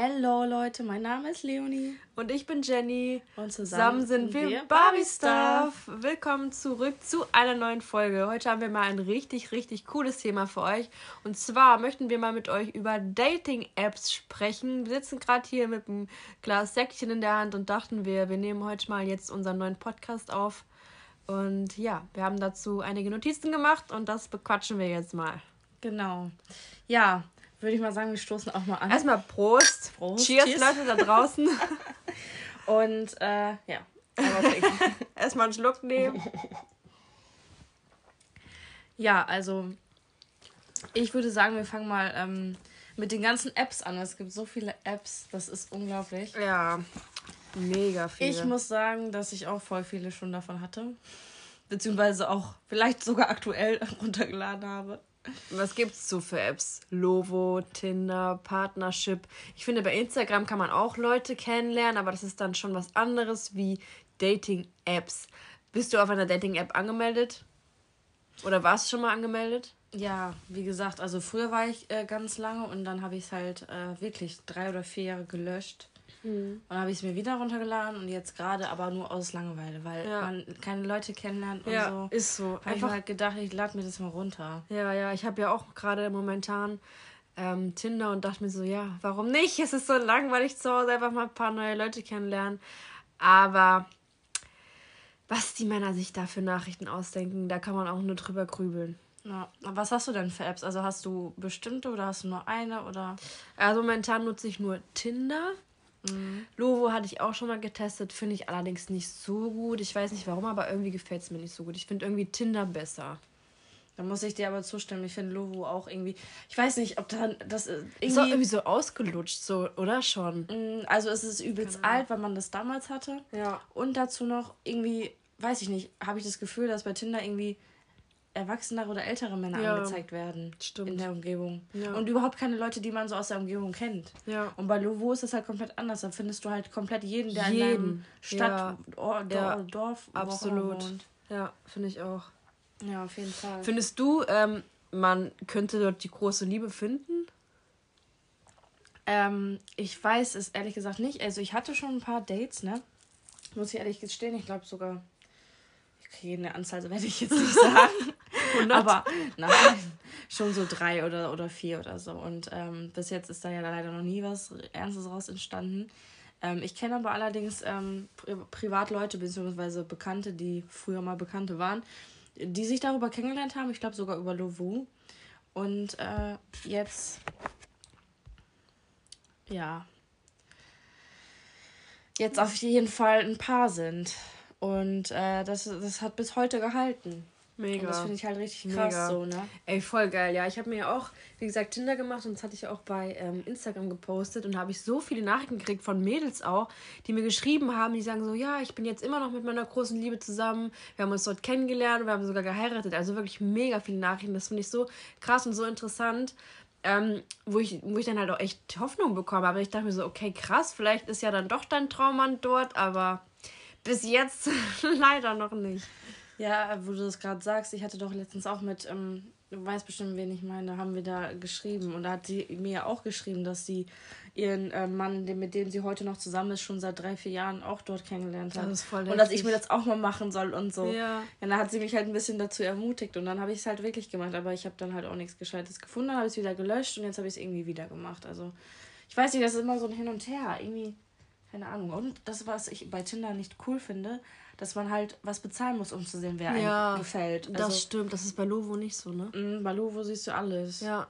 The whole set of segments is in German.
Hallo Leute, mein Name ist Leonie. Und ich bin Jenny. Und zusammen, sind wir, wir Barbie Stuff. Willkommen zurück zu einer neuen Folge. Heute haben wir mal ein richtig, richtig cooles Thema für euch. Und zwar möchten wir mal mit euch über Dating-Apps sprechen. Wir sitzen gerade hier mit einem Glas Säckchen in der Hand und dachten wir, wir nehmen heute mal jetzt unseren neuen Podcast auf. Und ja, wir haben dazu einige Notizen gemacht und das bequatschen wir jetzt mal. Genau. Ja, würde ich mal sagen, wir stoßen auch mal an. Erstmal Prost. Prost. Cheers, Cheers. Leute da draußen. Und äh, ja. Erstmal einen Schluck nehmen. Ja, also ich würde sagen, wir fangen mal ähm, mit den ganzen Apps an. Es gibt so viele Apps, das ist unglaublich. Ja, mega viele. Ich muss sagen, dass ich auch voll viele schon davon hatte. Beziehungsweise auch vielleicht sogar aktuell runtergeladen habe. Was gibt's so für Apps? Lovo, Tinder, Partnership. Ich finde, bei Instagram kann man auch Leute kennenlernen, aber das ist dann schon was anderes wie Dating-Apps. Bist du auf einer Dating-App angemeldet? Oder warst du schon mal angemeldet? Ja, wie gesagt, also früher war ich äh, ganz lange und dann habe ich es halt äh, wirklich drei oder vier Jahre gelöscht. Mhm. Und habe ich es mir wieder runtergeladen und jetzt gerade aber nur aus Langeweile, weil ja. man keine Leute kennenlernt und ja, so. ist so. Habe ich mir halt gedacht, ich lade mir das mal runter. Ja, ja, ich habe ja auch gerade momentan ähm, Tinder und dachte mir so, ja, warum nicht? Es ist so langweilig zu Hause, einfach mal ein paar neue Leute kennenlernen. Aber was die Männer sich da für Nachrichten ausdenken, da kann man auch nur drüber grübeln. Ja. Was hast du denn für Apps? Also hast du bestimmte oder hast du nur eine oder? Also momentan nutze ich nur Tinder. Mhm. Lovo hatte ich auch schon mal getestet, finde ich allerdings nicht so gut. Ich weiß nicht warum, aber irgendwie gefällt es mir nicht so gut. Ich finde irgendwie Tinder besser. Da muss ich dir aber zustimmen. Ich finde Lovo auch irgendwie. Ich weiß nicht, ob da das irgendwie. Ist auch irgendwie so ausgelutscht, so, oder schon? Mm, also es ist übelst alt, weil man das damals hatte. Ja. Und dazu noch irgendwie, weiß ich nicht, habe ich das Gefühl, dass bei Tinder irgendwie erwachsenere oder ältere Männer ja, angezeigt werden stimmt. in der Umgebung. Ja. Und überhaupt keine Leute, die man so aus der Umgebung kennt. Ja. Und bei Lovo ist das halt komplett anders. Da findest du halt komplett jeden, der jeden. in einem Stadt. Or, ja. Dorf, Absolut. wohnt. Ja, finde ich auch. Ja, auf jeden Fall. Findest du, ähm, man könnte dort die große Liebe finden? Ähm, ich weiß es ehrlich gesagt nicht. Also ich hatte schon ein paar Dates, ne? Muss ich ehrlich gestehen. Ich glaube sogar okay, eine Anzahl werde ich jetzt nicht sagen. 100? Aber nein, schon so drei oder, oder vier oder so. Und ähm, bis jetzt ist da ja leider noch nie was Ernstes raus entstanden. Ähm, ich kenne aber allerdings ähm, Pri Privatleute bzw. Bekannte, die früher mal Bekannte waren, die sich darüber kennengelernt haben. Ich glaube sogar über Lovu. Und äh, jetzt, ja, jetzt auf jeden Fall ein Paar sind. Und äh, das, das hat bis heute gehalten. Mega. Und das finde ich halt richtig krass Mega. so, ne? Ey, voll geil, ja. Ich habe mir ja auch, wie gesagt, Tinder gemacht und das hatte ich auch bei ähm, Instagram gepostet und da habe ich so viele Nachrichten gekriegt von Mädels auch, die mir geschrieben haben, die sagen so, ja, ich bin jetzt immer noch mit meiner großen Liebe zusammen, wir haben uns dort kennengelernt und wir haben sogar geheiratet. Also wirklich mega viele Nachrichten. Das finde ich so krass und so interessant. Ähm, wo, ich, wo ich dann halt auch echt Hoffnung bekomme. Aber ich dachte mir so, okay, krass, vielleicht ist ja dann doch dein Traummann dort, aber bis jetzt leider noch nicht. Ja, wo du das gerade sagst, ich hatte doch letztens auch mit, ähm, du weißt bestimmt, wen ich meine, haben wir da geschrieben. Und da hat sie mir auch geschrieben, dass sie ihren äh, Mann, den, mit dem sie heute noch zusammen ist, schon seit drei, vier Jahren auch dort kennengelernt hat. Das ist voll und dass ich mir das auch mal machen soll und so. Ja. ja dann hat sie mich halt ein bisschen dazu ermutigt und dann habe ich es halt wirklich gemacht. Aber ich habe dann halt auch nichts Gescheites gefunden, dann habe ich es wieder gelöscht und jetzt habe ich es irgendwie wieder gemacht. Also ich weiß nicht, das ist immer so ein Hin und Her. Irgendwie keine Ahnung. Und das, was ich bei Tinder nicht cool finde, dass man halt was bezahlen muss, um zu sehen, wer ja, einem gefällt. Also, das stimmt, das ist bei Lovo nicht so, ne? Mh, bei Lovo siehst du alles. Ja.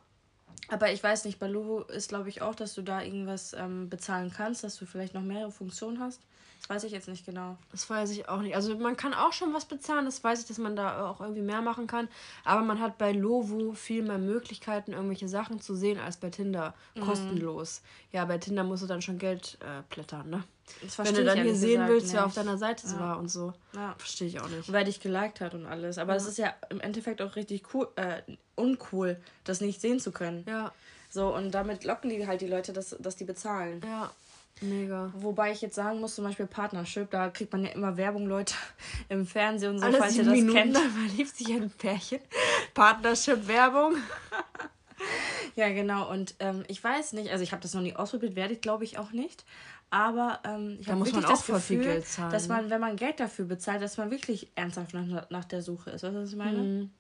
Aber ich weiß nicht, bei Lovo ist, glaube ich, auch, dass du da irgendwas ähm, bezahlen kannst, dass du vielleicht noch mehrere Funktionen hast. Weiß ich jetzt nicht genau. Das weiß ich auch nicht. Also man kann auch schon was bezahlen, das weiß ich, dass man da auch irgendwie mehr machen kann. Aber man hat bei Lovo viel mehr Möglichkeiten, irgendwelche Sachen zu sehen, als bei Tinder. Mhm. Kostenlos. Ja, bei Tinder musst du dann schon Geld äh, plättern, ne? Das Wenn du dann hier sehen willst, nicht. wer auf deiner Seite ja. war und so. Ja. Verstehe ich auch nicht. Weil dich geliked hat und alles. Aber es ist ja im Endeffekt auch richtig cool, äh, uncool, das nicht sehen zu können. Ja. So, und damit locken die halt die Leute, dass, dass die bezahlen. Ja. Mega. Wobei ich jetzt sagen muss, zum Beispiel Partnership, da kriegt man ja immer Werbung, Leute, im Fernsehen und so, Alle falls ihr das Minuten, kennt. Da verliebt sich ein Pärchen. Partnership-Werbung. Ja, genau. Und ähm, ich weiß nicht, also ich habe das noch nie ausprobiert, werde ich glaube ich auch nicht. Aber ähm, ich habe wirklich das Gefühl, zahlen, dass man, wenn man Geld dafür bezahlt, dass man wirklich ernsthaft nach, nach der Suche ist. Weißt du, was ich meine? Mhm.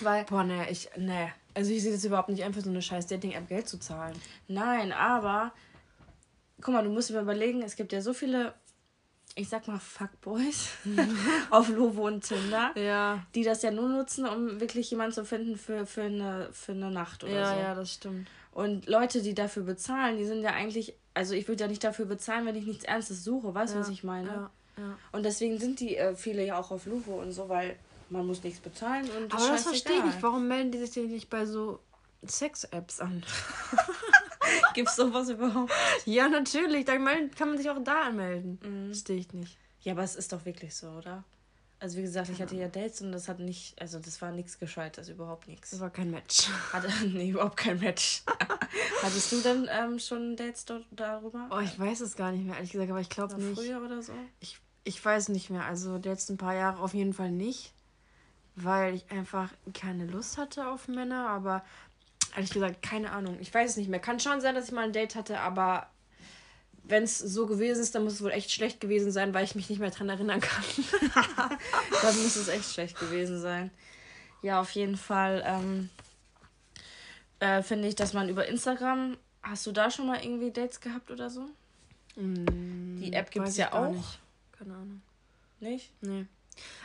Weil, Boah, ne, ich, ne. Also ich sehe das überhaupt nicht einfach so eine scheiß Dating-App Geld zu zahlen. Nein, aber guck mal, du musst dir überlegen, es gibt ja so viele, ich sag mal, Fuckboys auf Lovo und Tinder, ja. die das ja nur nutzen, um wirklich jemanden zu finden für, für, eine, für eine Nacht oder ja, so. Ja, ja, das stimmt. Und Leute, die dafür bezahlen, die sind ja eigentlich, also ich würde ja nicht dafür bezahlen, wenn ich nichts Ernstes suche, weißt du, ja, was ich meine? Ja, ja. Und deswegen sind die äh, viele ja auch auf Lovo und so, weil man muss nichts bezahlen und das Aber das verstehe ich nicht. Warum melden die sich denn nicht bei so Sex-Apps an? Gibt es sowas überhaupt? Ja, natürlich. Dann kann man sich auch da anmelden. Mhm. Verstehe ich nicht. Ja, aber es ist doch wirklich so, oder? Also wie gesagt, ich hatte ja Dates und das hat nicht, also das war nichts Gescheites, überhaupt nichts. Das war kein Match. Hatte, nee, überhaupt kein Match. Hattest du denn ähm, schon Dates dort, darüber? Oh, ich weiß es gar nicht mehr, ehrlich gesagt, aber ich glaube nicht. Früher oder so? Ich, ich weiß nicht mehr. Also die letzten paar Jahre auf jeden Fall nicht weil ich einfach keine Lust hatte auf Männer, aber ehrlich gesagt, keine Ahnung. Ich weiß es nicht mehr. Kann schon sein, dass ich mal ein Date hatte, aber wenn es so gewesen ist, dann muss es wohl echt schlecht gewesen sein, weil ich mich nicht mehr dran erinnern kann. dann muss es echt schlecht gewesen sein. Ja, auf jeden Fall ähm, äh, finde ich, dass man über Instagram, hast du da schon mal irgendwie Dates gehabt oder so? Mm, Die App gibt es ja auch. Nicht. Keine Ahnung. Nicht? Nee.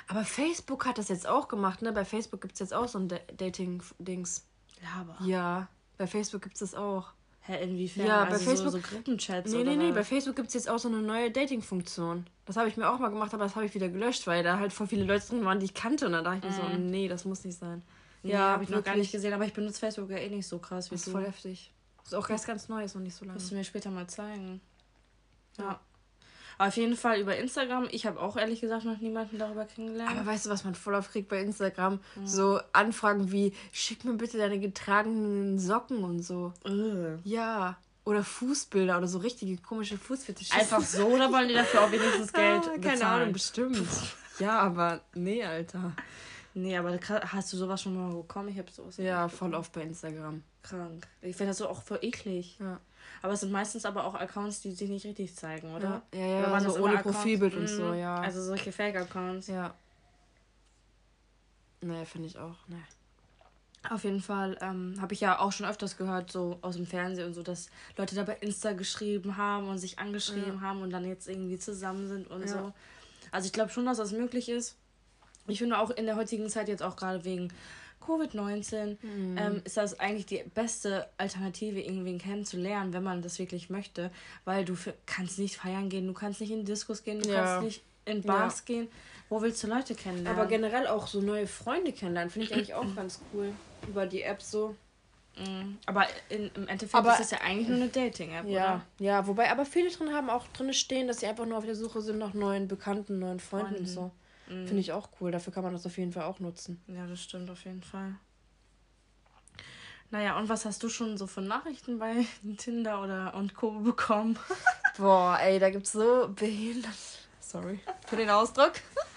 Aber Facebook hat das jetzt auch gemacht, ne? Bei Facebook gibt es jetzt auch so ein Dating-Dings. Laber. Ja, bei Facebook gibt es das auch. Hä, inwiefern? Ja, bei also Facebook. So, so Gruppenchats nee, nee, nee, bei Facebook gibt es jetzt auch so eine neue Dating-Funktion. Das habe ich mir auch mal gemacht, aber das habe ich wieder gelöscht, weil da halt voll viele Leute drin waren, die ich kannte. Und dann dachte ich mir so, mhm. nee, das muss nicht sein. Nee, ja, habe ich noch gar nicht gesehen, aber ich benutze Facebook ja eh nicht so krass wie das ist du. voll heftig. Ist auch ganz, ganz neu, ist noch nicht so lange. Musst du mir später mal zeigen. Ja. Auf jeden Fall über Instagram. Ich habe auch ehrlich gesagt noch niemanden darüber kennengelernt. Aber weißt du, was man voll aufkriegt bei Instagram? Mhm. So Anfragen wie, schick mir bitte deine getragenen Socken und so. Uh. Ja. Oder Fußbilder oder so richtige komische Fußfetische. Einfach so oder wollen die dafür auch wenigstens Geld bezahlen? Keine Ahnung, bestimmt. ja, aber nee, Alter. Nee, aber hast du sowas schon mal bekommen? Ich habe sowas. Ja, voll oft bei Instagram. Krank. Ich finde das so auch voll eklig. Ja. Aber es sind meistens aber auch Accounts, die sich nicht richtig zeigen, oder? Ja, ja, ja so ohne Profilbild und so, mhm. ja. Also solche Fake-Accounts. Ja. Nee, finde ich auch, ne. Auf jeden Fall ähm, habe ich ja auch schon öfters gehört, so aus dem Fernsehen und so, dass Leute da bei Insta geschrieben haben und sich angeschrieben ja. haben und dann jetzt irgendwie zusammen sind und ja. so. Also ich glaube schon, dass das möglich ist. Ich finde auch in der heutigen Zeit jetzt auch gerade wegen Covid-19 mhm. ähm, ist das eigentlich die beste Alternative, irgendwen kennenzulernen, wenn man das wirklich möchte. Weil du für, kannst nicht feiern gehen, du kannst nicht in Diskus gehen, du ja. kannst nicht in Bars ja. gehen. Wo willst du Leute kennenlernen? Aber generell auch so neue Freunde kennenlernen, finde ich eigentlich auch ganz cool. Über die App so. Mhm. Aber in, im Endeffekt aber, ist es ja eigentlich nur eine Dating-App, ja, oder? Ja, wobei aber viele drin haben auch drin stehen, dass sie einfach nur auf der Suche sind nach neuen Bekannten, neuen Freunden, Freunden. und so. Mhm. Finde ich auch cool. Dafür kann man das auf jeden Fall auch nutzen. Ja, das stimmt auf jeden Fall. Naja, und was hast du schon so von Nachrichten bei Tinder oder und Co. bekommen? Boah, ey, da gibt's so behindert. Sorry für den Ausdruck.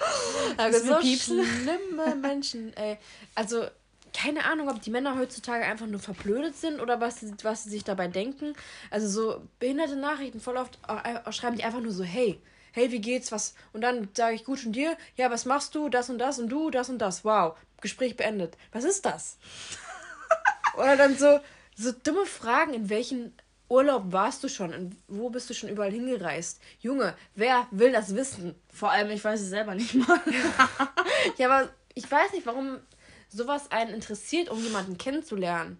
da gibt's so piepsen. schlimme Menschen, ey. Also, keine Ahnung, ob die Männer heutzutage einfach nur verblödet sind oder was, was sie sich dabei denken. Also so behinderte Nachrichten, voll oft äh, schreiben die einfach nur so, hey, hey, wie geht's, was? Und dann sage ich, gut und dir? Ja, was machst du? Das und das und du, das und das. Wow, Gespräch beendet. Was ist das? Oder dann so, so dumme Fragen, in welchen Urlaub warst du schon? Und wo bist du schon überall hingereist? Junge, wer will das wissen? Vor allem, ich weiß es selber nicht mal. ja, aber ich weiß nicht, warum sowas einen interessiert, um jemanden kennenzulernen.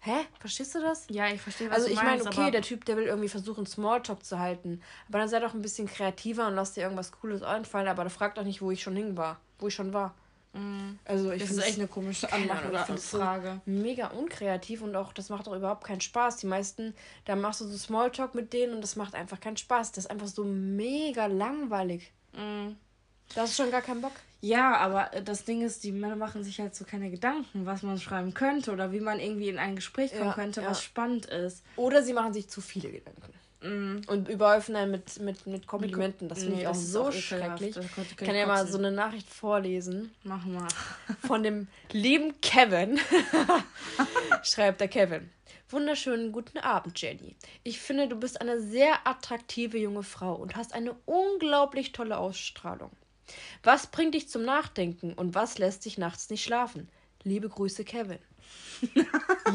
Hä? Verstehst du das? Ja, ich verstehe, was also, du meinst. Also ich meine, okay, der Typ, der will irgendwie versuchen, Smalltalk zu halten. Aber dann sei doch ein bisschen kreativer und lass dir irgendwas Cooles einfallen. Aber fragt doch nicht, wo ich schon hin war. Wo ich schon war. Mhm. Also ich das ist echt eine komische Anmache oder Frage. So mega unkreativ und auch das macht auch überhaupt keinen Spaß. Die meisten, da machst du so Smalltalk mit denen und das macht einfach keinen Spaß. Das ist einfach so mega langweilig. Mhm. Da hast du schon gar keinen Bock. Ja, aber äh, das Ding ist, die Männer machen sich halt so keine Gedanken, was man schreiben könnte oder wie man irgendwie in ein Gespräch kommen ja, könnte, ja. was spannend ist. Oder sie machen sich zu viele Gedanken. Mm. Und überhäufen einen mit, mit, mit Komplimenten. Das finde nee, ich auch so schrecklich. Ich kann ja mal so eine Nachricht vorlesen. Mach mal. Von dem lieben Kevin. Schreibt der Kevin. Wunderschönen guten Abend, Jenny. Ich finde, du bist eine sehr attraktive junge Frau und hast eine unglaublich tolle Ausstrahlung. Was bringt dich zum Nachdenken und was lässt dich nachts nicht schlafen? Liebe Grüße, Kevin.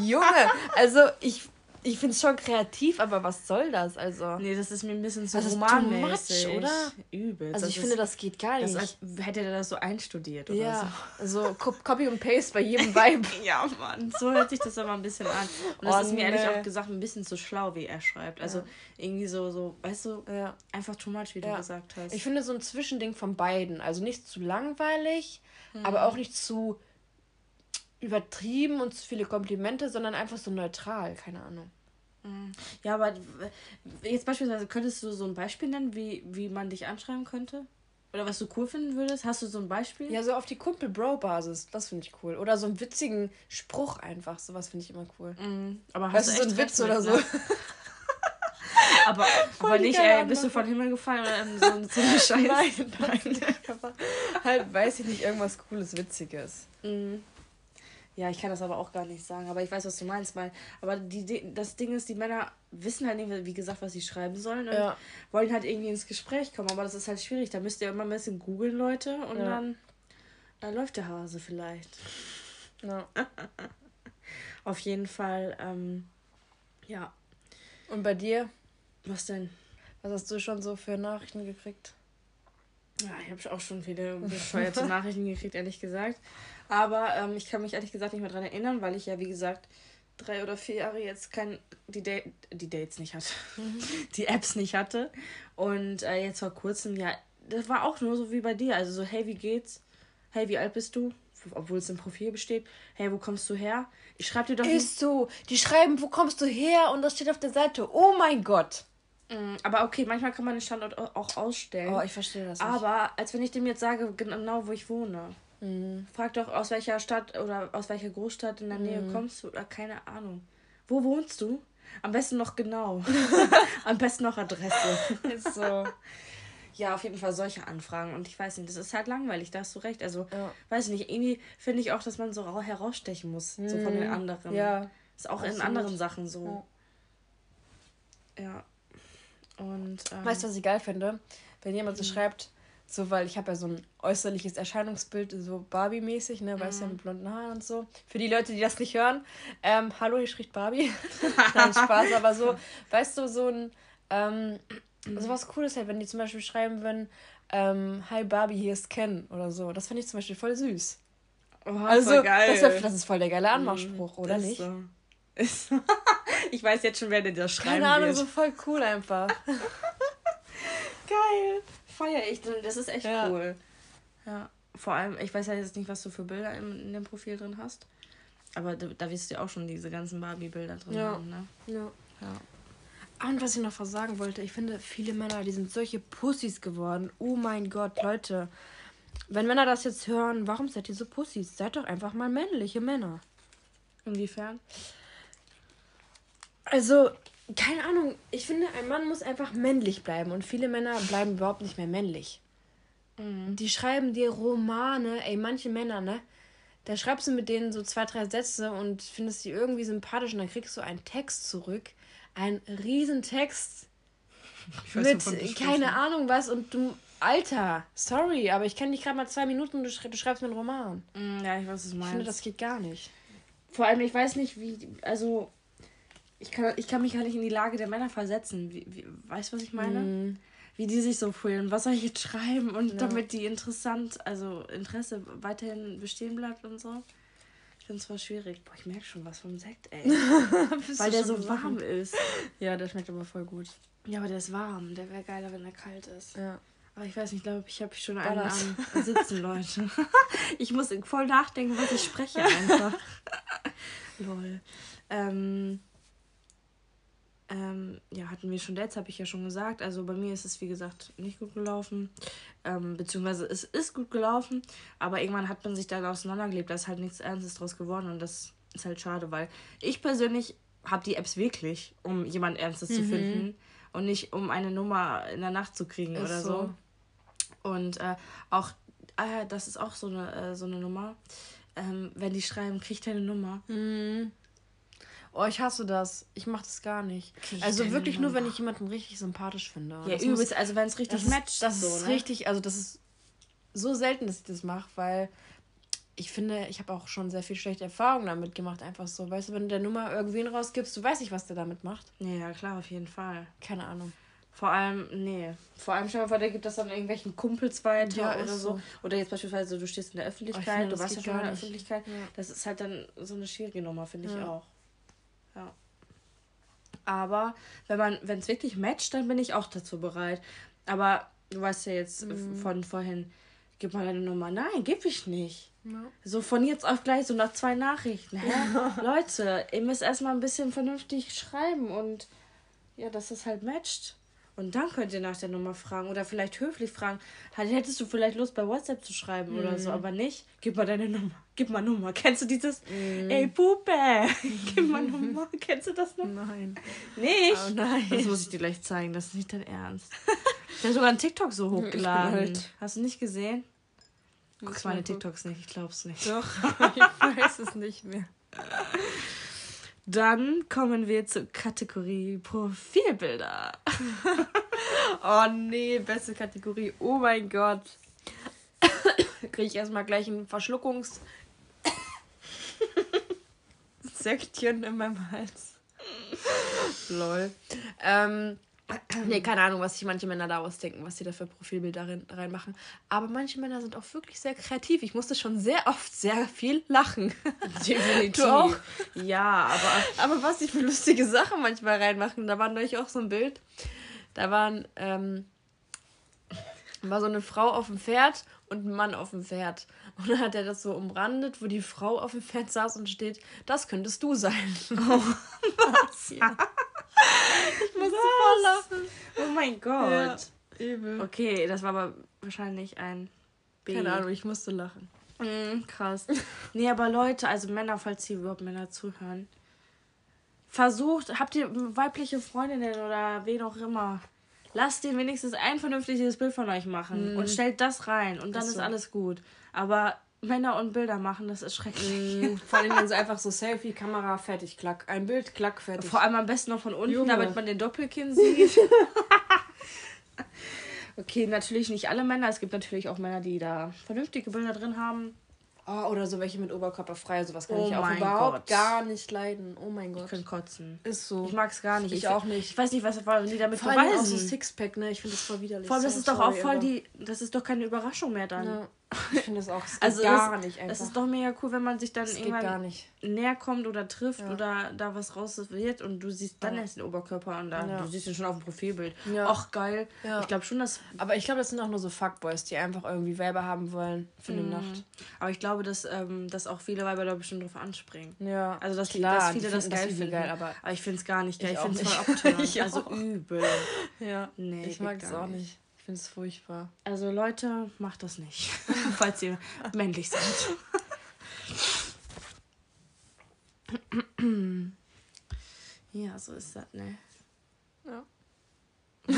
Junge, also ich ich finde es schon kreativ, aber was soll das? Also. Nee, das ist mir ein bisschen zu also romanmäßig, much, oder? Übel. Also ich ist, finde, das geht gar nicht. Das, hätte er das so einstudiert oder ja. so. Also Copy und Paste bei jedem Vibe. ja, Mann. So hört sich das aber ein bisschen an. Und das oh, ist mir ehrlich auch gesagt ein bisschen zu schlau, wie er schreibt. Also ja. irgendwie so, so, weißt du, ja. einfach too much, wie du gesagt hast. Ich finde so ein Zwischending von beiden. Also nicht zu langweilig, mhm. aber auch nicht zu übertrieben und zu viele Komplimente, sondern einfach so neutral, keine Ahnung. Mhm. Ja, aber jetzt beispielsweise könntest du so ein Beispiel nennen, wie, wie man dich anschreiben könnte? Oder was du cool finden würdest? Hast du so ein Beispiel? Ja, so auf die Kumpel-Bro-Basis. Das finde ich cool. Oder so einen witzigen Spruch einfach. Sowas finde ich immer cool. Mhm. Aber hast weißt du so einen Witz oder ne? so? aber aber nicht, ey, bist du von Himmel gefallen oder so, so eine Scheiße? Nein, nein. halt, weiß ich nicht, irgendwas Cooles, Witziges. Mhm. Ja, ich kann das aber auch gar nicht sagen, aber ich weiß, was du meinst, weil, aber die, das Ding ist, die Männer wissen halt nicht, wie gesagt, was sie schreiben sollen und ja. wollen halt irgendwie ins Gespräch kommen, aber das ist halt schwierig, da müsst ihr immer ein bisschen googeln, Leute, und ja. dann, dann läuft der Hase vielleicht. Ja. Auf jeden Fall, ähm, ja. Und bei dir? Was denn? Was hast du schon so für Nachrichten gekriegt? Ja, ich habe auch schon viele bescheuerte Nachrichten gekriegt, ehrlich gesagt. Aber ähm, ich kann mich ehrlich gesagt nicht mehr daran erinnern, weil ich ja, wie gesagt, drei oder vier Jahre jetzt kein, die, da die Dates nicht hatte. Mhm. die Apps nicht hatte. Und äh, jetzt vor kurzem, ja, das war auch nur so wie bei dir. Also so, hey, wie geht's? Hey, wie alt bist du? Obwohl es im Profil besteht. Hey, wo kommst du her? Ich schreibe dir doch. Ist so. Die schreiben, wo kommst du her? Und das steht auf der Seite. Oh mein Gott. Mm, aber okay, manchmal kann man den Standort auch ausstellen. Oh, ich verstehe das. Nicht. Aber als wenn ich dem jetzt sage, genau wo ich wohne. Mhm. Frag doch, aus welcher Stadt oder aus welcher Großstadt in der Nähe mhm. kommst du oder keine Ahnung. Wo wohnst du? Am besten noch genau. Am besten noch Adresse. Ist so. Ja, auf jeden Fall solche Anfragen. Und ich weiß nicht, das ist halt langweilig, da hast du recht. Also, ja. weiß ich nicht, irgendwie finde ich auch, dass man so herausstechen muss, mhm. so von den mhm. anderen. Ja. Ist auch Absolut. in anderen Sachen so. Ja. ja. Und. Ähm, weißt du, was ich geil finde? Wenn jemand so mhm. schreibt, so, weil ich habe ja so ein äußerliches Erscheinungsbild, so Barbie-mäßig, ne, weißt mhm. mit blonden Haaren und so. Für die Leute, die das nicht hören, ähm, hallo, hier spricht Barbie. Nein, Spaß, aber so, weißt du, so ein, ähm, so was Cooles halt, wenn die zum Beispiel schreiben würden, ähm, hi Barbie, hier ist Ken oder so. Das finde ich zum Beispiel voll süß. Oh, also, geil. Das, wär, das ist voll der geile mhm, Anmachspruch, oder nicht? So. Ist ich weiß jetzt schon, wer dir das schreiben Keine Ahnung, wird. so voll cool einfach. geil feiere ich. Das ist echt ja. cool. Ja. Vor allem, ich weiß ja jetzt nicht, was du für Bilder in, in dem Profil drin hast. Aber da, da wirst du ja auch schon diese ganzen Barbie-Bilder drin ja. haben, ne? Ja. ja. Ah, und was ich noch sagen wollte, ich finde, viele Männer, die sind solche Pussys geworden. Oh mein Gott, Leute. Wenn Männer das jetzt hören, warum seid ihr so Pussys? Seid doch einfach mal männliche Männer. Inwiefern? Also, keine Ahnung, ich finde, ein Mann muss einfach männlich bleiben und viele Männer bleiben überhaupt nicht mehr männlich. Mhm. Die schreiben dir Romane, ey, manche Männer, ne? Da schreibst du mit denen so zwei, drei Sätze und findest sie irgendwie sympathisch und dann kriegst du einen Text zurück. Ein Riesentext. Weiß, mit keine Ahnung was und du. Alter, sorry, aber ich kenne dich gerade mal zwei Minuten und du, schreibst mir einen Roman. Mhm, ja, ich weiß, was du meinst. Ich finde, das geht gar nicht. Vor allem, ich weiß nicht, wie. Also, ich kann, ich kann mich gar nicht in die Lage der Männer versetzen. Wie, wie, weißt du, was ich meine? Mm. Wie die sich so fühlen. Was soll ich jetzt schreiben? Und ja. damit die interessant, also Interesse weiterhin bestehen bleibt und so. Ich finde es zwar schwierig. Boah, ich merke schon was vom Sekt, ey. Weil der so warm ist. Ja, der schmeckt aber voll gut. Ja, aber der ist warm. Der wäre geiler, wenn er kalt ist. Ja. Aber ich weiß nicht, ich glaube, ich habe schon einen am Sitzen, Leute. ich muss voll nachdenken, was ich spreche einfach. Lol. Ähm, ähm, ja, hatten wir schon Dates, habe ich ja schon gesagt. Also bei mir ist es, wie gesagt, nicht gut gelaufen. Ähm, beziehungsweise es ist gut gelaufen, aber irgendwann hat man sich dann auseinandergelebt. Da ist halt nichts Ernstes draus geworden und das ist halt schade, weil ich persönlich habe die Apps wirklich, um jemand Ernstes mhm. zu finden und nicht um eine Nummer in der Nacht zu kriegen ist oder so. so. Und äh, auch, äh, das ist auch so eine, äh, so eine Nummer. Ähm, wenn die schreiben, kriegt deine Nummer. Mhm. Oh, ich hasse das. Ich mache das gar nicht. Okay, also wirklich nur, wenn ich jemanden richtig sympathisch finde. Ja, Das übelst, also wenn es richtig das matcht, das so, ist ne? richtig, also das ist so selten, dass ich das mache, weil ich finde, ich habe auch schon sehr viel schlechte Erfahrungen damit gemacht. Einfach so, weißt du, wenn du der Nummer irgendwen rausgibst, du weißt nicht, was der damit macht. Ja, klar, auf jeden Fall. Keine Ahnung. Vor allem, nee. Vor allem, stell dir vor, der gibt das dann irgendwelchen Kumpels weiter Ja, oder so. so. Oder jetzt beispielsweise, du stehst in der Oh, ich Öffentlichkeit, finde, du warst ja schon in der. Öffentlichkeit. Ja. Das ist halt dann so eine schwierige Nummer, finde ich Ja. auch. Ja. Aber wenn man, wenn es wirklich matcht, dann bin ich auch dazu bereit. Aber du weißt ja jetzt Mhm. von vorhin, gib mal deine Nummer. Nein, gib ich nicht. Ja. So von jetzt auf gleich, so nach zwei Nachrichten. Hä? Leute, ihr müsst erstmal ein bisschen vernünftig schreiben und ja, dass es halt matcht. Und dann könnt ihr nach der Nummer fragen oder vielleicht höflich fragen. Hättest du vielleicht Lust bei WhatsApp zu schreiben oder Mhm. so, aber nicht. Gib mal deine Nummer. Gib mal Nummer. Kennst du dieses? Mhm. Ey, Puppe, gib mal Nummer. Kennst du das noch? Nein. Nicht? Oh nein. Das muss ich dir gleich zeigen. Das ist nicht dein Ernst. Der hat sogar einen TikTok so hochgeladen. Hast du nicht gesehen? Guckst meine. TikToks nicht. Ich glaub's nicht. Doch, ich weiß es nicht mehr. Dann kommen wir zur Kategorie Profilbilder. Oh nee, beste Kategorie. Oh mein Gott. Kriege ich erstmal gleich ein Verschluckungs. Säckchen in meinem Hals. Lol. Ähm, nee, keine Ahnung, was sich manche Männer daraus denken, was sie da für Profilbilder rein, reinmachen. Aber manche Männer sind auch wirklich sehr kreativ. Ich musste schon sehr oft sehr viel lachen. Definitiv. Du auch? Ja, aber Aber was sie für lustige Sachen manchmal reinmachen, da war neulich auch so ein Bild. Da waren, ähm, war so eine Frau auf dem Pferd und ein Mann auf dem Pferd. Und dann hat er das so umrandet, wo die Frau auf dem Pferd saß und steht, das könntest du sein. was? Ja. Ich musste voll lachen. oh mein Gott. Übel. Okay, das war aber wahrscheinlich ein B. Keine Ahnung, ich musste lachen. Mm, krass. Nee, aber Leute, also Männer, falls hier überhaupt Männer zuhören, versucht, habt ihr weibliche Freundinnen oder wen auch immer, lasst den wenigstens ein vernünftiges Bild von euch machen und stellt das rein und dann Ist ist, so. alles gut. Aber Männer und Bilder machen, das ist schrecklich. Mhm, Vor allem dann so einfach so Selfie, Kamera, fertig, klack. Ein Bild, klack, fertig. Vor allem am besten noch von unten, Junge. damit man den Doppelkinn sieht. okay, natürlich nicht alle Männer. Es gibt natürlich auch Männer, die da vernünftige Bilder drin haben. Oh, oder so welche mit Oberkörper frei, sowas kann Oh ich auch überhaupt Gott. gar nicht leiden. Oh mein Ich Gott. kann kotzen. Ist so. Ich mag es gar nicht. Ich auch nicht. Ich weiß nicht, was die damit Vor allem auch beweisen. so Sixpack, ne? Ich finde das voll widerlich. Vor allem, das ist doch auch voll die. Das ist doch keine Überraschung mehr dann. Ja. Ich finde das auch. Das geht Also gar das, nicht einfach. Es ist doch mega cool, wenn man sich dann das geht irgendwann näher kommt oder trifft Ja. oder da was raus wird und du siehst dann Ja. erst den Oberkörper und dann Ja. du siehst ihn schon auf dem Profilbild. Ja. Ach geil. Ich glaube schon, dass Aber ich glaube, das sind auch nur so Fuckboys, die einfach irgendwie Weiber haben wollen für eine Nacht. aber ich glaube, dass, ähm, dass auch viele Weiber da bestimmt drauf ansprechen. Ja. Also dass, Klar, dass viele das das geil übel finden. geil, aber- ich finde es gar nicht geil. Ich Ich, finde es auch voll nicht. abtörend. Also übel. Ja. Nee, ich mag es auch nicht. nicht. Ich finde es furchtbar. Also Leute, macht das nicht. Falls ihr männlich seid. ja, so ist das, ne? Ja.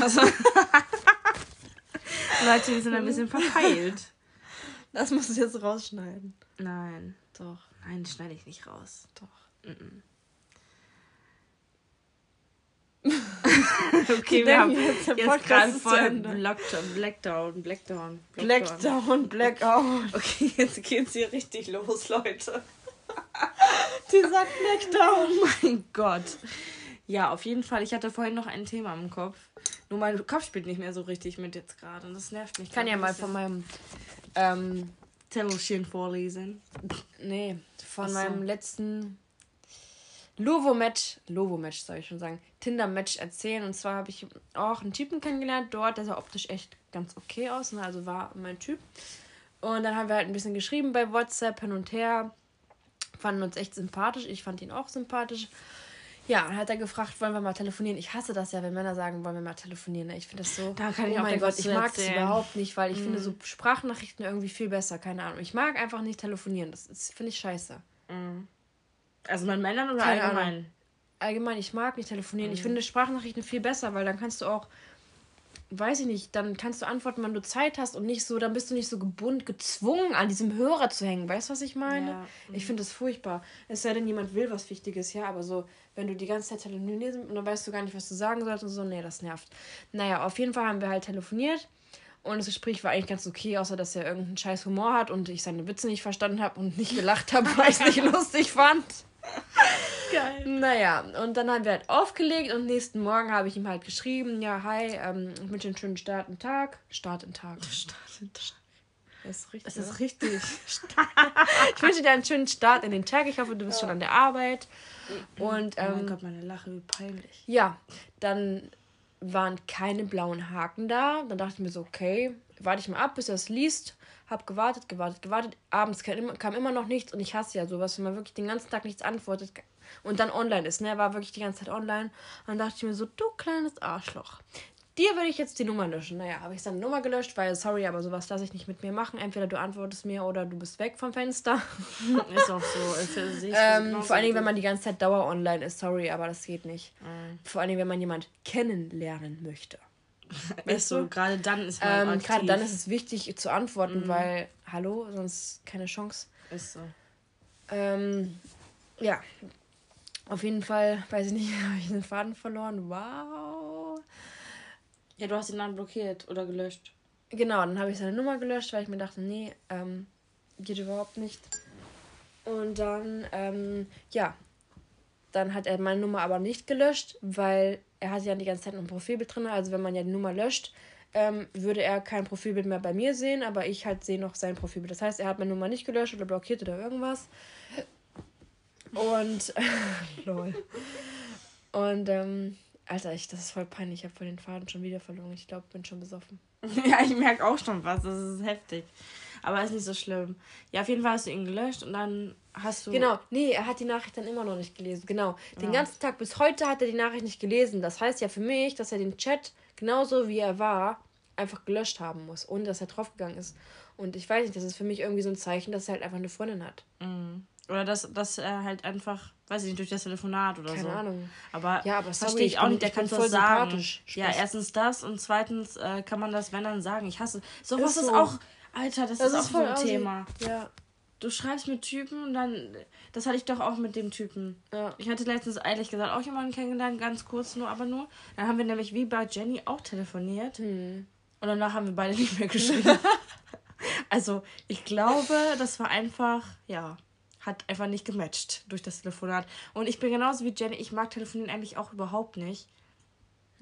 Also, Leute, wir sind ein bisschen verpeilt. Das musst du jetzt rausschneiden. Nein. Doch. Nein, das schneide ich nicht raus. Doch. Okay, wir haben jetzt, jetzt Podcast gerade voll. Blackdown, Blackdown, Blackdown. Blackdown, Blackout. Okay, jetzt geht's hier richtig los, Leute. Die sagt Blackdown. Oh mein Gott. Ja, auf jeden Fall. Ich hatte vorhin noch ein Thema im Kopf. Nur mein Kopf spielt nicht mehr so richtig mit jetzt gerade. Und das nervt mich. Ich kann ja mal von meinem. Ähm, Tellerchen vorlesen. nee, von so. meinem letzten Lovo-Match, Lovo-Match soll ich schon sagen, Tinder-Match erzählen. Und zwar habe ich auch einen Typen kennengelernt dort, der sah optisch echt ganz okay aus, ne? also war mein Typ. Und dann haben wir halt ein bisschen geschrieben bei WhatsApp hin und her, fanden uns echt sympathisch. Ich fand ihn auch sympathisch. Ja, dann hat er gefragt, wollen wir mal telefonieren. Ich hasse das ja, wenn Männer sagen, wollen wir mal telefonieren. ne? Ich finde das so. Da kann ich oh mein Gott, ich mag es überhaupt nicht, weil ich finde so Sprachnachrichten irgendwie viel besser. Keine Ahnung. Ich mag einfach nicht telefonieren. Das ist- finde ich scheiße. Also mit Männern oder Keine allgemein? Allgemein, ich mag nicht telefonieren. Ich finde Sprachnachrichten viel besser, weil dann kannst du auch weiß ich nicht, dann kannst du antworten, wann du Zeit hast und nicht so, dann bist du nicht so gebunden, gezwungen, an diesem Hörer zu hängen. Weißt du, was ich meine? Ja. Ich mhm. finde das furchtbar. Es sei denn, jemand will was Wichtiges, ja, aber so, wenn du die ganze Zeit telefonierst und dann weißt du gar nicht, was du sagen sollst und so, nee, das nervt. Naja, auf jeden Fall haben wir halt telefoniert und das Gespräch war eigentlich ganz okay, außer dass er irgendeinen scheiß Humor hat und ich seine Witze nicht verstanden habe und nicht gelacht habe, weil ich es nicht lustig fand. Geil. Naja, und dann haben wir halt aufgelegt und nächsten Morgen habe ich ihm halt geschrieben, ja, hi, ähm, ich wünsche einen schönen Start in Tag. Start in Tag. Start in Tag. Das ist richtig. Das ist richtig. ich wünsche dir einen schönen Start in den Tag. Ich hoffe, du bist ja. schon an der Arbeit. Und, ähm, oh mein ähm, Gott, meine Lache, wie peinlich. Ja, dann waren keine blauen Haken da. Dann dachte ich mir so, okay, warte ich mal ab, bis er es liest. Hab gewartet, gewartet, gewartet. Abends kam, kam immer noch nichts und ich hasse ja sowas, wenn man wirklich den ganzen Tag nichts antwortet und dann online ist. Ne? Er war wirklich die ganze Zeit online. Und dann dachte ich mir so, du kleines Arschloch. Dir würde ich jetzt die Nummer löschen. Naja, habe ich seine Nummer gelöscht, weil, sorry, aber sowas lasse ich nicht mit mir machen. Entweder du antwortest mir oder du bist weg vom Fenster. Ist auch so. ähm, vor allen Dingen, wenn man die ganze Zeit Dauer online ist. Sorry, aber das geht nicht. Mhm. Vor allen Dingen, wenn man jemanden kennenlernen möchte. Ist so, gerade dann ist man ähm, Gerade dann ist es wichtig zu antworten, mhm. weil, hallo, sonst keine Chance. Ist so. Ähm, ja, auf jeden Fall, weiß ich nicht, habe ich den Faden verloren. Wow. Ja, du hast ihn dann blockiert oder gelöscht. Genau, dann habe ich seine Nummer gelöscht, weil ich mir dachte, nee, ähm, geht überhaupt nicht. Und dann, ähm, ja, dann hat er meine Nummer aber nicht gelöscht, weil er hat ja die ganze Zeit ein Profilbild drin. Also wenn man ja die Nummer löscht, ähm, würde er kein Profilbild mehr bei mir sehen, aber ich halt sehe noch sein Profilbild. Das heißt, er hat meine Nummer nicht gelöscht oder blockiert oder irgendwas. Und lol. Und ähm, Alter, ich, das ist voll peinlich. Ich habe vor den Faden schon wieder verloren. Ich glaube, bin schon besoffen. ja, ich merke auch schon was. Das ist heftig. Aber ist nicht so schlimm. Ja, auf jeden Fall hast du ihn gelöscht und dann hast du. Genau, nee, er hat die Nachricht dann immer noch nicht gelesen. Genau. Den ja. ganzen Tag bis heute hat er die Nachricht nicht gelesen. Das heißt ja für mich, dass er den Chat genauso wie er war einfach gelöscht haben muss, ohne dass er draufgegangen ist. Und ich weiß nicht, das ist für mich irgendwie so ein Zeichen, dass er halt einfach eine Freundin hat. Mhm. Oder dass, dass er halt einfach, weiß ich nicht, durch das Telefonat oder Keine so. Keine Ahnung. Aber, ja, aber verstehe ich auch nicht, der kann voll sagen. Ja, erstens das und zweitens äh, kann man das, wenn dann sagen. Ich hasse. Sowas ist, so. ist auch, Alter, das, das ist, ist auch voll so ein Thema. Ja. Du schreibst mit Typen und dann, das hatte ich doch auch mit dem Typen. Ja. Ich hatte letztens ehrlich gesagt auch jemanden kennengelernt, ganz kurz nur, aber nur. Dann haben wir nämlich wie bei Jenny auch telefoniert. Hm. Und danach haben wir beide nicht mehr geschrieben. also, ich glaube, das war einfach, ja hat einfach nicht gematcht durch das Telefonat. Und ich bin genauso wie Jenny, ich mag telefonieren eigentlich auch überhaupt nicht.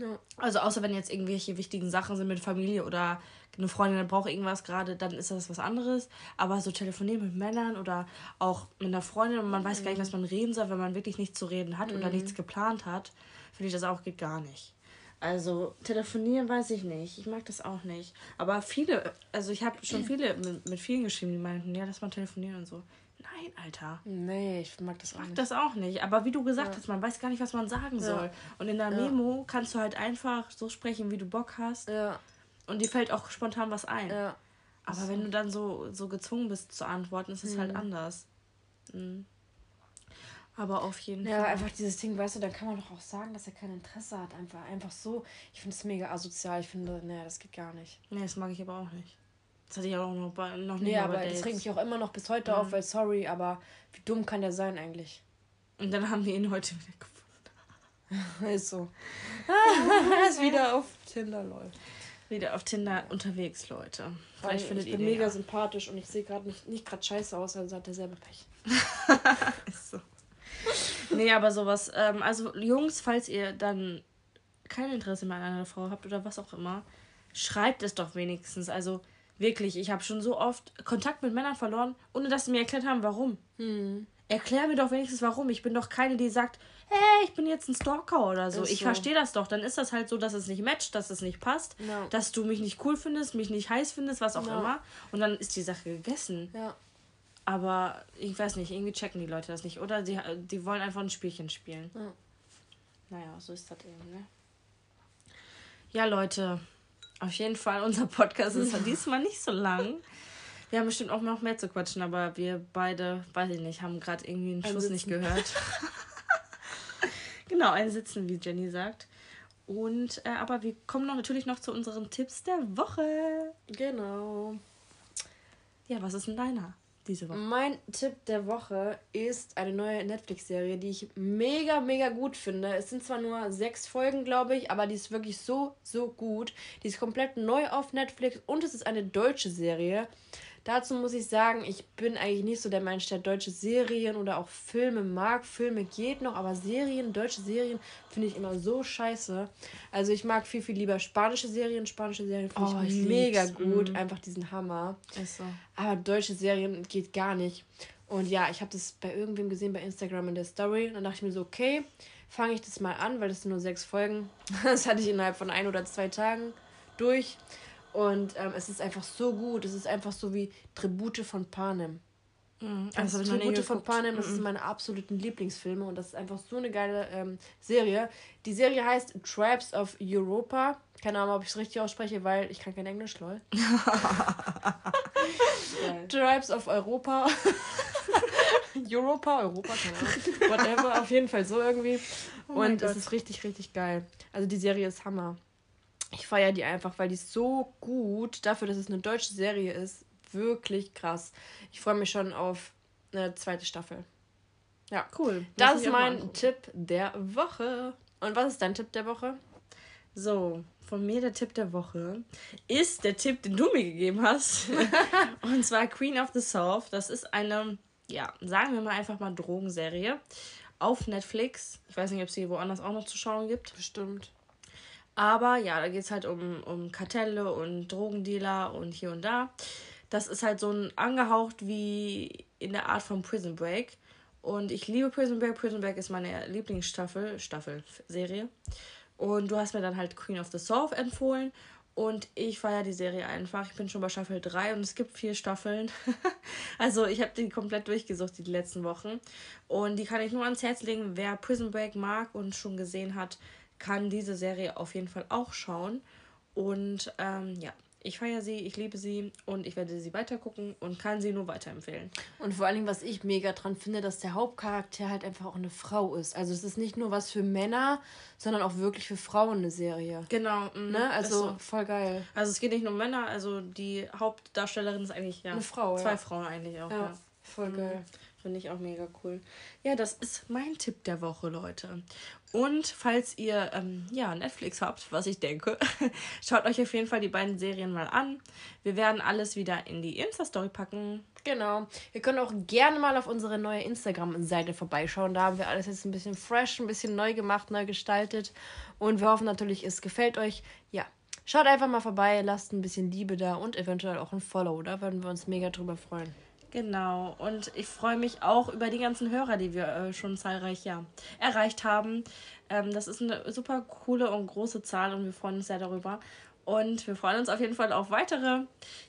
Ja. Also außer wenn jetzt irgendwelche wichtigen Sachen sind mit Familie oder eine Freundin braucht irgendwas gerade, dann ist das was anderes. Aber so telefonieren mit Männern oder auch mit einer Freundin und man weiß mhm. gar nicht, was man reden soll, wenn man wirklich nichts zu reden hat mhm. oder nichts geplant hat, finde ich das auch geht gar nicht. Also telefonieren weiß ich nicht. Ich mag das auch nicht. Aber viele, also ich habe schon viele mit, mit vielen geschrieben, die meinten, ja, lass mal telefonieren und so. Nein, Alter. Nee, ich mag das auch mag nicht. das auch nicht. Aber wie du gesagt ja. hast, man weiß gar nicht, was man sagen ja. soll. Und in der ja. Memo kannst du halt einfach so sprechen, wie du Bock hast. Ja. Und dir fällt auch spontan was ein. Ja. Aber so. wenn du dann so, so gezwungen bist zu antworten, ist es halt mhm. halt anders. Mhm. Aber auf jeden Fall. Ja, einfach dieses Ding, weißt du, dann kann man doch auch sagen, dass er kein Interesse hat. Einfach, einfach so. Ich finde es mega asozial. Ich finde, nee, das geht gar nicht. Nee, das mag ich aber auch nicht. Das hatte ich auch noch, bei, noch nicht. Nee, aber das regt mich auch immer noch bis heute ja. auf, weil sorry, aber wie dumm kann der sein eigentlich? Und dann haben wir ihn heute wieder gefunden. ist so. er ist wieder auf Tinder, Leute. Wieder auf Tinder unterwegs, Leute. Vielleicht findet ich bin mega ja. sympathisch und ich sehe gerade nicht, nicht gerade scheiße aus, also hat er selber Pech. ist so. Nee, aber sowas. Ähm, also, Jungs, falls ihr dann kein Interesse mehr an einer Frau habt oder was auch immer, schreibt es doch wenigstens. Also, Wirklich, ich habe schon so oft Kontakt mit Männern verloren, ohne dass sie mir erklärt haben, warum. Hm. Erklär mir doch wenigstens warum. Ich bin doch keine, die sagt, hey, ich bin jetzt ein Stalker oder so. Ist ich so. verstehe das doch. Dann ist das halt so, dass es nicht matcht, dass es nicht passt, no. dass du mich nicht cool findest, mich nicht heiß findest, was auch no. immer. Und dann ist die Sache gegessen. Ja. Aber ich weiß nicht, irgendwie checken die Leute das nicht. Oder die, die wollen einfach ein Spielchen spielen. Ja. Naja, so ist das eben, ne? Ja, Leute, auf jeden Fall, unser Podcast ist diesmal nicht so lang. Wir haben bestimmt auch noch mehr zu quatschen, aber wir beide, weiß ich nicht, haben gerade irgendwie einen Schuss nicht gehört. genau, ein Sitzen, wie Jenny sagt. Und äh, aber wir kommen noch natürlich noch zu unseren Tipps der Woche. Genau. Ja, was ist denn deiner diese Woche? Mein Tipp der Woche ist eine neue Netflix-Serie, die ich mega, mega gut finde. Es sind zwar nur sechs Folgen, glaube ich, aber die ist wirklich so, so gut. Die ist komplett neu auf Netflix und es ist eine deutsche Serie. Dazu muss ich sagen, ich bin eigentlich nicht so der Mensch, der deutsche Serien oder auch Filme mag. Filme geht noch, aber Serien, deutsche Serien finde ich immer so scheiße. Also ich mag viel, viel lieber spanische Serien. Spanische Serien finde Oh, ich ich mega lieb's. gut. Mhm. Einfach diesen Hammer. So. Aber deutsche Serien geht gar nicht. Und ja, ich habe das bei irgendwem gesehen bei Instagram in der Story. Und dann dachte ich mir so, okay, fange ich das mal an, weil das sind nur sechs Folgen. Das hatte ich innerhalb von ein oder zwei Tagen durch. Und ähm, es ist einfach so gut. Es ist einfach so wie Tribute von Panem. Mhm. Also nie Tribute von. Panem, das Mhm. sind meine absoluten Lieblingsfilme und das ist einfach so eine geile ähm, Serie. Die Serie heißt Tribes of Europa. Keine Ahnung, ob ich es richtig ausspreche, weil ich kann kein Englisch, lol. Geil. Tribes of Europa. Europa, Europa, keine Ahnung. Whatever, auf jeden Fall so irgendwie. Oh und es ist richtig, richtig geil. Also die Serie ist Hammer. Ich feiere die einfach, weil die ist so gut, dafür, dass es eine deutsche Serie ist, wirklich krass. Ich freue mich schon auf eine zweite Staffel. Ja, Cool. das Muss ist mein. Tipp der Woche. Und was ist dein Tipp der Woche? So, von mir der Tipp der Woche ist der Tipp, den du mir gegeben hast. und zwar Queen of the South. Das ist eine, ja, sagen wir mal einfach mal Drogenserie auf Netflix. Ich weiß nicht, ob es sie woanders auch noch zu schauen gibt. Bestimmt. Aber ja, da geht es halt um, um Kartelle und Drogendealer und hier und da. Das ist halt so ein angehaucht wie in der Art von Prison Break. Und ich liebe Prison Break. Prison Break ist meine Lieblingsstaffel, Staffel, Serie. Und du hast mir dann halt Queen of the South empfohlen. Und ich feiere die Serie einfach. Ich bin schon bei Staffel 3 und es gibt vier Staffeln. also ich habe die komplett durchgesucht die letzten Wochen. Und die kann ich nur ans Herz legen. Wer Prison Break mag und schon gesehen hat, kann diese Serie auf jeden Fall auch schauen. Und ähm, ja, ich feiere sie, ich liebe sie und ich werde sie weitergucken und kann sie nur weiterempfehlen. Und vor allen Dingen, was ich mega dran finde, dass der Hauptcharakter halt einfach auch eine Frau ist. Also es ist nicht nur was für Männer, sondern auch wirklich für Frauen eine Serie. Genau, mhm, Ne? Also so. voll geil. Also es geht nicht nur um Männer, also die Hauptdarstellerin ist eigentlich ja Eine Frau, zwei ja. Frauen eigentlich auch. Ja, Ja. voll geil. Finde ich auch mega cool. Ja, das ist mein Tipp der Woche, Leute. Und falls ihr ähm, ja Netflix habt, was ich denke, schaut euch auf jeden Fall die beiden Serien mal an. Wir werden alles wieder in die Insta-Story packen. Genau. Ihr könnt auch gerne mal auf unsere neue Instagram-Seite vorbeischauen. Da haben wir alles jetzt ein bisschen fresh, ein bisschen neu gemacht, neu gestaltet. Und wir hoffen natürlich, es gefällt euch. Ja. Schaut einfach mal vorbei, lasst ein bisschen Liebe da und eventuell auch ein Follow. Da würden wir uns mega drüber freuen. Genau. Und ich freue mich auch über die ganzen Hörer, die wir äh, schon zahlreich ja, erreicht haben. Ähm, das ist eine super coole und große Zahl und wir freuen uns sehr darüber. Und wir freuen uns auf jeden Fall auf weitere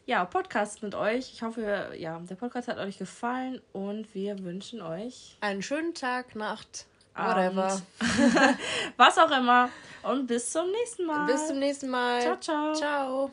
ja, Podcasts mit euch. Ich hoffe, ja, der Podcast hat euch gefallen und wir wünschen euch Einen schönen Tag, Nacht, Abend. whatever. was auch immer. Und bis zum nächsten Mal. Bis zum nächsten Mal. Ciao, ciao. Ciao.